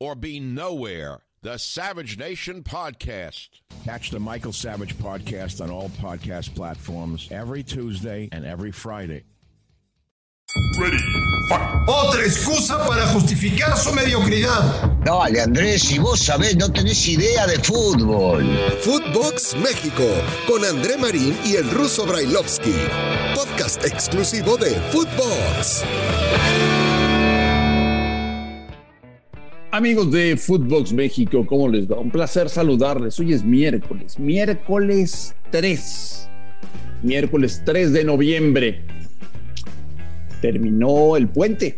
or be nowhere. The Savage Nation Podcast. Catch the Michael Savage Podcast on all podcast platforms every Tuesday and every Friday. Ready, fight. Otra excusa para justificar su mediocridad. Dale, Andrés, si vos sabés, no tenés idea de fútbol. Footbox México con André Marín y el ruso Brailovsky. Podcast exclusivo de Footbox. Amigos de Footbox México, ¿cómo les va? Un placer saludarles. Hoy es miércoles, miércoles 3. Miércoles 3 de noviembre. Terminó el puente.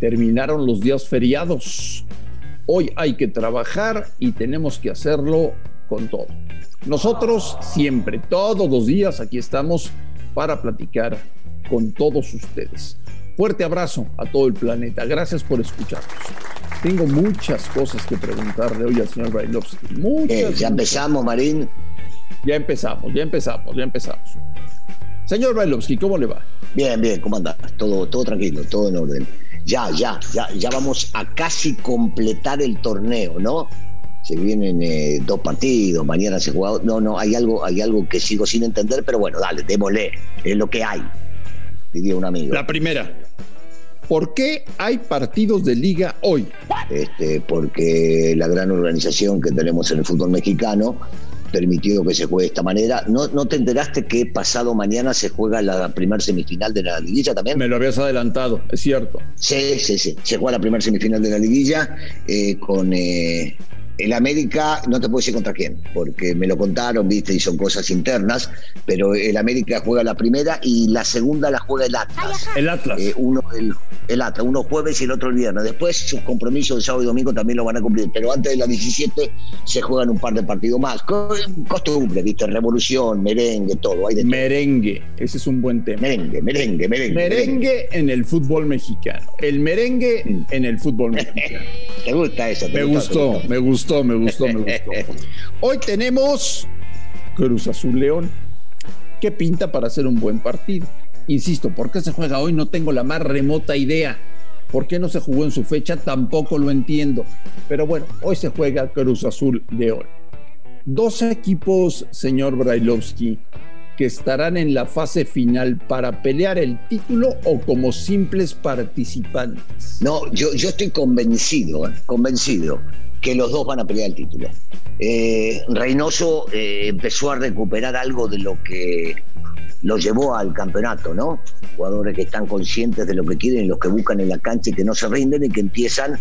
Terminaron los días feriados. Hoy hay que trabajar y tenemos que hacerlo con todo. Nosotros siempre, todos los días, aquí estamos para platicar con todos ustedes. Fuerte abrazo a todo el planeta. Gracias por escucharnos. Tengo muchas cosas que preguntarle hoy al señor Brailovsky. Muchas, Eh, ya empezamos, Marín. Ya empezamos, ya empezamos, ya empezamos. Señor Brailovsky, ¿cómo le va? Bien, bien, ¿cómo andás? Todo, todo tranquilo, todo en orden. Ya, ya, ya, ya vamos a casi completar el torneo, ¿no? Se vienen eh, dos partidos, mañana se juega. No, no, hay algo, hay algo que sigo sin entender, pero bueno, dale, démosle, es lo que hay, diría un amigo. La primera. ¿Por qué hay partidos de liga hoy? este, porque la gran organización que tenemos en el fútbol mexicano permitió que se juegue de esta manera. ¿No, ¿No te enteraste que pasado mañana se juega la primer semifinal de la liguilla también? Me lo habías adelantado, es cierto. Sí, sí, sí. Se juega la primera semifinal de la liguilla eh, con eh, el América, no te puedo decir contra quién, porque me lo contaron, viste, y son cosas internas, pero el América juega la primera y la segunda la juega el Atlas. El Atlas. Eh, uno el, el Atlas, uno jueves y el otro el viernes. Después sus compromisos de sábado y domingo también lo van a cumplir, pero antes de las 17 se juegan un par de partidos más. Co- Costumbre, viste, revolución, merengue, todo. Hay de todo. Merengue, ese es un buen tema. merengue, merengue, merengue. Merengue en el fútbol mexicano. El merengue en el fútbol mexicano. ¿Te gusta eso? ¿Te Me gustó, me gustó, me gustó, me gustó. Hoy tenemos Cruz Azul León. ¿Qué pinta para hacer un buen partido? Insisto, ¿por qué se juega hoy? No tengo la más remota idea. ¿Por qué no se jugó en su fecha? Tampoco lo entiendo. Pero bueno, hoy se juega Cruz Azul León. Dos equipos, señor Brailovsky, que estarán en la fase final para pelear el título o como simples participantes. No, yo, yo estoy convencido, ¿eh? convencido que los dos van a pelear el título. Eh, Reynoso eh, empezó a recuperar algo de lo que lo llevó al campeonato, ¿no? Jugadores que están conscientes de lo que quieren, los que buscan en la cancha y que no se rinden y que empiezan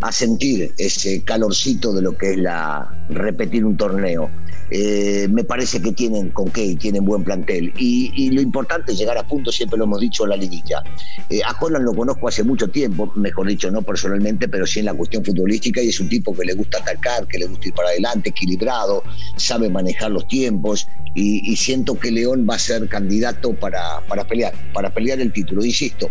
a sentir ese calorcito de lo que es la repetir un torneo. Eh, me parece que tienen con qué y tienen buen plantel. Y, lo importante es llegar a punto, siempre lo hemos dicho, en la liguilla. Eh, a Holland lo conozco hace mucho tiempo, mejor dicho, no personalmente, pero sí en la cuestión futbolística, y es un tipo que le gusta atacar, que le gusta ir para adelante, equilibrado, sabe manejar los tiempos, y, y siento que León va a ser candidato para, para pelear, para pelear el título. Insisto,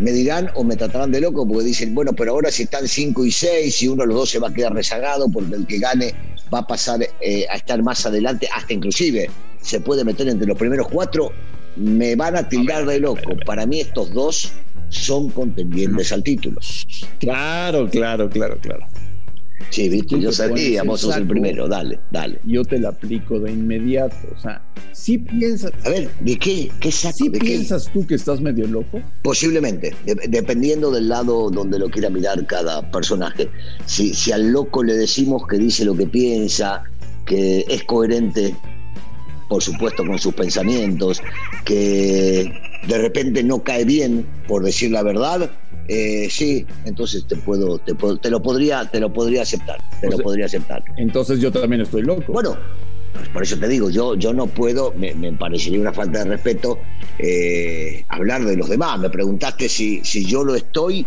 me dirán o me tratarán de loco porque dicen, bueno, pero ahora si están 5 y 6 y uno de los dos se va a quedar rezagado porque el que gane va a pasar eh, a estar más adelante, hasta inclusive se puede meter entre los primeros cuatro, me van a tildar de loco. Para mí estos dos son contendientes al título. Claro, claro, claro, claro. Sí, viste, yo sabía, vos sos el primero, dale, dale. Yo te la aplico de inmediato, o sea, si piensas... A ver, ¿de qué? ¿Qué saco? ¿Sí piensas tú que estás medio loco? Posiblemente, dependiendo del lado donde lo quiera mirar cada personaje. Si, si al loco le decimos que dice lo que piensa, que es coherente, por supuesto, con sus pensamientos, que de repente no cae bien por decir la verdad, eh, sí, entonces te puedo, te te lo podría, te lo podría aceptar, te lo podría aceptar. Entonces yo también estoy loco. Bueno, pues por eso te digo, yo, yo no puedo, me, parecería una falta de respeto eh, hablar de los demás. Me preguntaste si, si yo lo estoy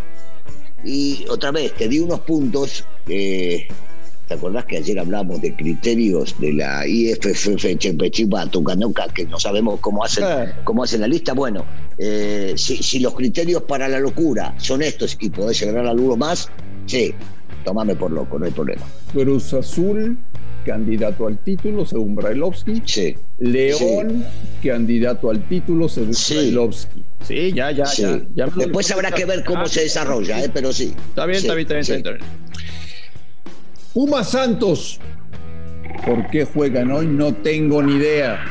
y otra vez te di unos puntos eh, ¿Te acordás que ayer hablamos de criterios de la IFFF Tucanoca, que no sabemos cómo hacen, cómo hacen la lista? Bueno, eh, si, los criterios para la locura son estos y podés llegar alguno más, sí, tomame por loco, no hay problema. Cruz Azul, candidato al título según Brailovsky. Sí. León, candidato al título según sí. Brailovsky. Sí, ya, ya, ya, Después habrá que ver cómo se desarrolla, ¿eh? pero sí. Está bien, está bien, está bien. Está bien. Pumas Santos. ¿Por qué juegan hoy? No tengo ni idea.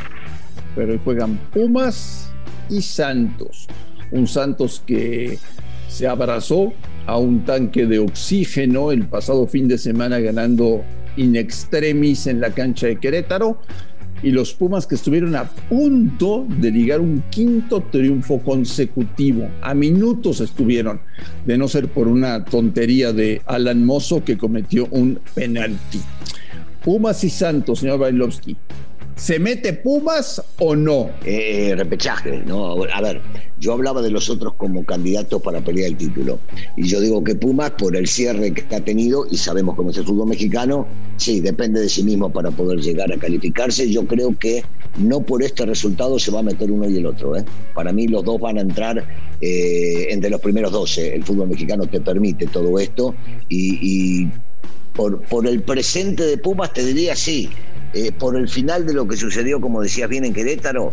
Pero hoy juegan Pumas y Santos. Un Santos que se abrazó a un tanque de oxígeno el pasado fin de semana ganando in extremis en la cancha de Querétaro y los Pumas que estuvieron a punto de ligar un quinto triunfo consecutivo. A minutos estuvieron, de no ser por una tontería de Alan Mozo que cometió un penalti. Pumas y Santos, señor Bailovsky. ¿Se mete Pumas o no? Eh, repechaje, ¿no? A ver, yo hablaba de los otros como candidatos para pelear el título. Y yo digo que Pumas, por el cierre que ha tenido, y sabemos cómo es el fútbol mexicano, sí, depende de sí mismo para poder llegar a calificarse. Yo creo que no por este resultado se va a meter uno y el otro. ¿eh? Para mí los dos van a entrar eh, entre los primeros 12. El fútbol mexicano te permite todo esto. Y, por, por el presente de Pumas te diría sí eh, por el final de lo que sucedió, como decías bien, en Querétaro,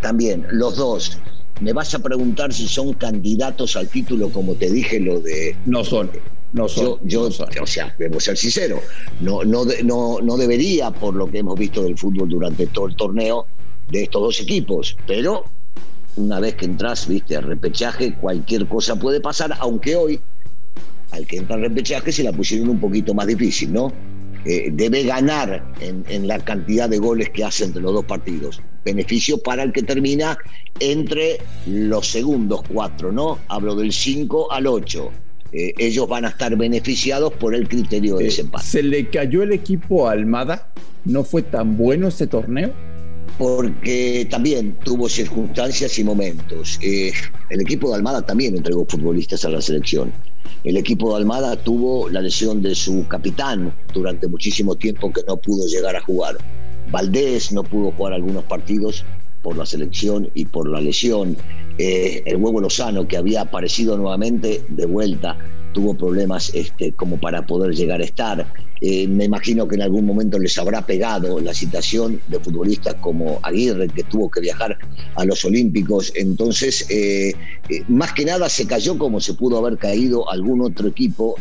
también los dos. Me vas a preguntar si son candidatos al título, como te dije, lo de. No son. No son. Yo, o sea, debemos ser sinceros. No, no, no, no debería, por lo que hemos visto del fútbol durante todo el torneo, de estos dos equipos. Pero una vez que entras, viste, al repechaje, cualquier cosa puede pasar, aunque hoy, al que entra al repechaje, se la pusieron un poquito más difícil, ¿no? Eh, debe ganar en, la cantidad de goles que hace entre los dos partidos. Beneficio para el que termina entre los segundos cuatro, ¿no? Hablo del 5 al 8. Eh, ellos van a estar beneficiados por el criterio de desempate. ¿Se le cayó el equipo a Almada? ¿No fue tan bueno este torneo? Porque también tuvo circunstancias y momentos. Eh, el equipo de Almada también entregó futbolistas a la selección. El equipo de Almada tuvo la lesión de su capitán durante muchísimo tiempo que no pudo llegar a jugar. Valdés no pudo jugar algunos partidos por la selección y por la lesión. Eh, el huevo Lozano, que había aparecido nuevamente de vuelta, tuvo problemas este, como para poder llegar a estar. Eh, me imagino que en algún momento les habrá pegado la situación de futbolistas como Aguirre, que tuvo que viajar a los Olímpicos. Entonces, eh, eh, más que nada se cayó como se pudo haber caído algún otro equipo,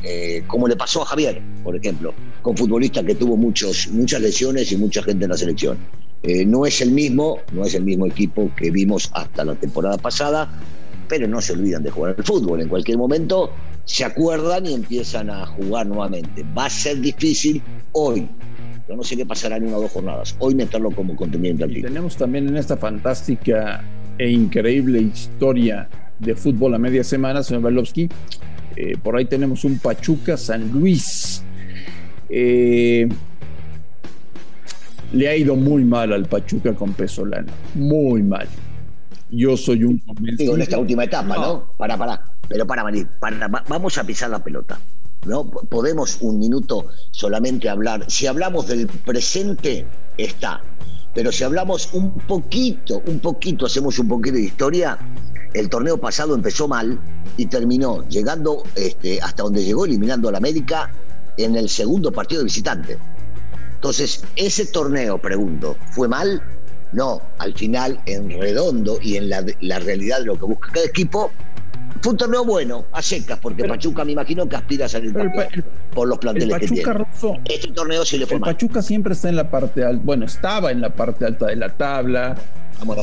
como le pasó a Javier, por ejemplo, con futbolistas que tuvo muchos, muchas lesiones y mucha gente en la selección. no es el mismo, no es el mismo equipo que vimos hasta la temporada pasada, pero no se olvidan de jugar al fútbol. En cualquier momento se acuerdan y empiezan a jugar nuevamente. Va a ser difícil hoy. Yo no sé qué pasará en una o dos jornadas. Hoy meterlo como contendiente al Tenemos también en esta fantástica e increíble historia de fútbol a media semana, señor Berlovsky. Eh, por ahí tenemos un Pachuca San Luis. Eh, le ha ido muy mal al Pachuca con Pesolano. Muy mal. Yo soy un Digo, en esta última etapa, ¿no? Para, para. Pero para, Marín, vamos a pisar la pelota. ¿no? Podemos un minuto solamente hablar. Si hablamos del presente, está Pero si hablamos un poquito, un poquito, hacemos un poquito de historia, el torneo pasado empezó mal y terminó llegando este, hasta donde llegó, eliminando a la América en el segundo partido de visitante. Entonces, ese torneo, pregunto, ¿fue mal? No, al final, en redondo y en la, la realidad de lo que busca cada equipo, fue un torneo bueno, a secas, porque Pachuca me imagino que aspira a salir por los planteles que tiene. este torneo sí le fue el Pachuca siempre está en la parte alta, bueno, estaba en la parte alta de la tabla,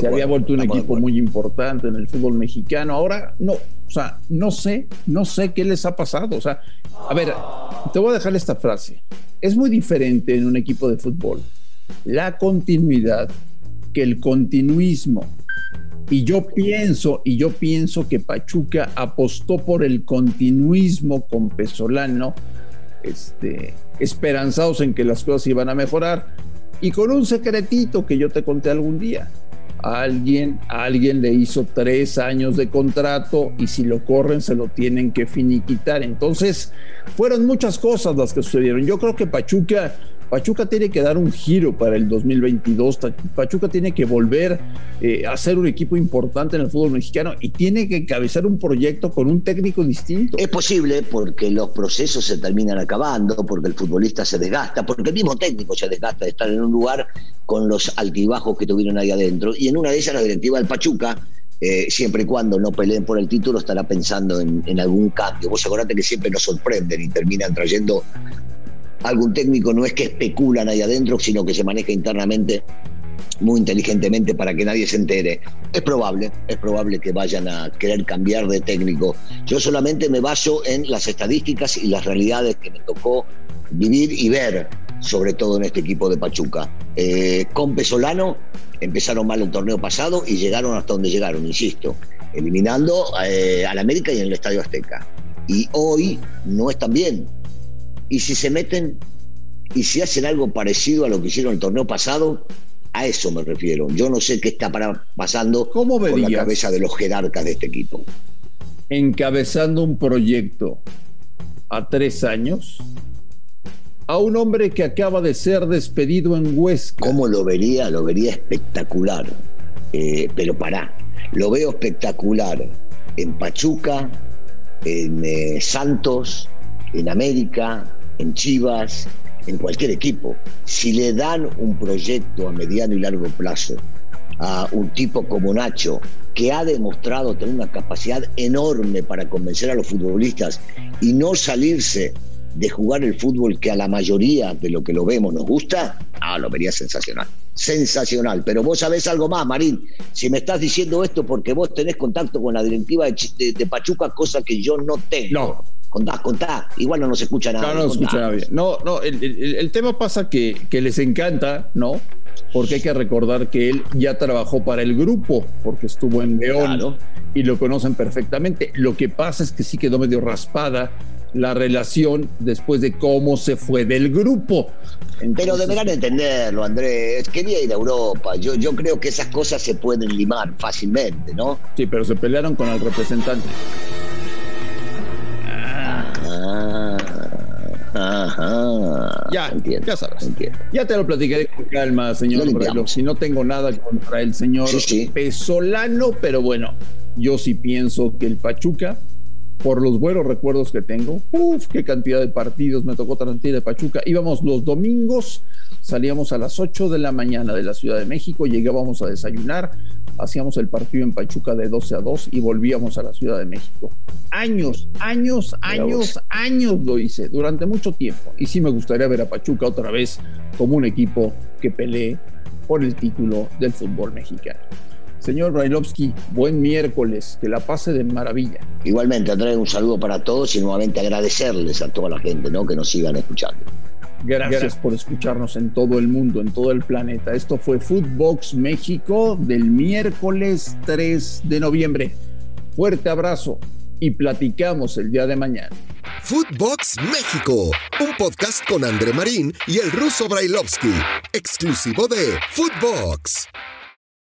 se había vuelto un equipo muy importante en el fútbol mexicano. Ahora no, o sea, no sé, no sé qué les ha pasado. O sea, a ver, te voy a dejar esta frase. Es muy diferente en un equipo de fútbol la continuidad el continuismo. Y yo pienso, y yo pienso que Pachuca apostó por el continuismo con Pesolano, este, esperanzados en que las cosas iban a mejorar, y con un secretito que yo te conté algún día. alguien, alguien le hizo tres años de contrato y si lo corren se lo tienen que finiquitar. Entonces, fueron muchas cosas las que sucedieron. Yo creo que Pachuca Pachuca tiene que dar un giro para el 2022. Pachuca tiene que volver eh, a ser un equipo importante en el fútbol mexicano y tiene que encabezar un proyecto con un técnico distinto. Es posible porque los procesos se terminan acabando, porque el futbolista se desgasta, porque el mismo técnico se desgasta de estar en un lugar con los altibajos que tuvieron ahí adentro. Y en una de ellas la directiva del Pachuca eh, siempre y cuando no peleen por el título, estará pensando en, en, algún cambio. Vos acordate que siempre nos sorprenden y terminan trayendo algún técnico no es que especulan ahí adentro, sino que se maneja internamente muy inteligentemente para que nadie se entere. Es probable, es probable que vayan a querer cambiar de técnico. Yo solamente me baso en las estadísticas y las realidades que me tocó vivir y ver, sobre todo en este equipo de Pachuca. Eh, con Pesolano empezaron mal el torneo pasado y llegaron hasta donde llegaron, insisto, eliminando eh, al América y en el Estadio Azteca. Y hoy no están bien, y si se meten y si hacen algo parecido a lo que hicieron el torneo pasado, a eso me refiero. Yo no sé qué está pasando ¿Cómo con la cabeza de los jerarcas de este equipo. Encabezando un proyecto a tres años a un hombre que acaba de ser despedido en Huesca. ¿Cómo lo vería? Lo vería espectacular. Eh, pero pará, lo veo espectacular en Pachuca, en eh, Santos, en América, en Chivas, en cualquier equipo, si le dan un proyecto a mediano y largo plazo a un tipo como Nacho, que ha demostrado tener una capacidad enorme para convencer a los futbolistas y no salirse de jugar el fútbol que a la mayoría de lo que lo vemos nos gusta, ah, lo vería sensacional. Sensacional. Pero vos sabés algo más, Marín. Si me estás diciendo esto porque vos tenés contacto con la directiva de, Pachuca, cosa que yo no tengo. No, Contá, contá. Igual no nos escucha nada. No, no nos escucha nadie. No, no, el, tema pasa que, que, les encanta, ¿no? Porque hay que recordar que él ya trabajó para el grupo, porque estuvo en León y lo conocen perfectamente. Lo que pasa es que sí quedó medio raspada la relación después de cómo se fue del grupo. pero deberán entenderlo, Andrés. Quería ir a Europa. Yo, yo creo que esas cosas se pueden limar fácilmente, ¿no? Sí, pero se pelearon con el representante. Ajá. Ya, ya sabes. Ya te lo platicaré con calma, señor Si no tengo nada contra el señor Pesolano, pero bueno, yo sí pienso que el Pachuca por los buenos recuerdos que tengo. Uf, qué cantidad de partidos me tocó transmitir de Pachuca. Íbamos los domingos, salíamos a las 8 de la mañana de la Ciudad de México, llegábamos a desayunar, hacíamos el partido en Pachuca de 12 a 2 y volvíamos a la Ciudad de México. Años, años, años, años lo hice, durante mucho tiempo. Y sí me gustaría ver a Pachuca otra vez como un equipo que pelee por el título del fútbol mexicano. Señor Brailovsky, buen miércoles, que la pase de maravilla. Igualmente, Andrés, un saludo para todos y nuevamente agradecerles a toda la gente ¿no? que nos sigan escuchando. Gracias por escucharnos en todo el mundo, en todo el planeta. Esto fue Footbox México del miércoles 3 de noviembre. Fuerte abrazo y platicamos el día de mañana. Footbox México, un podcast con André Marín y el ruso Brailovsky, exclusivo de Footbox.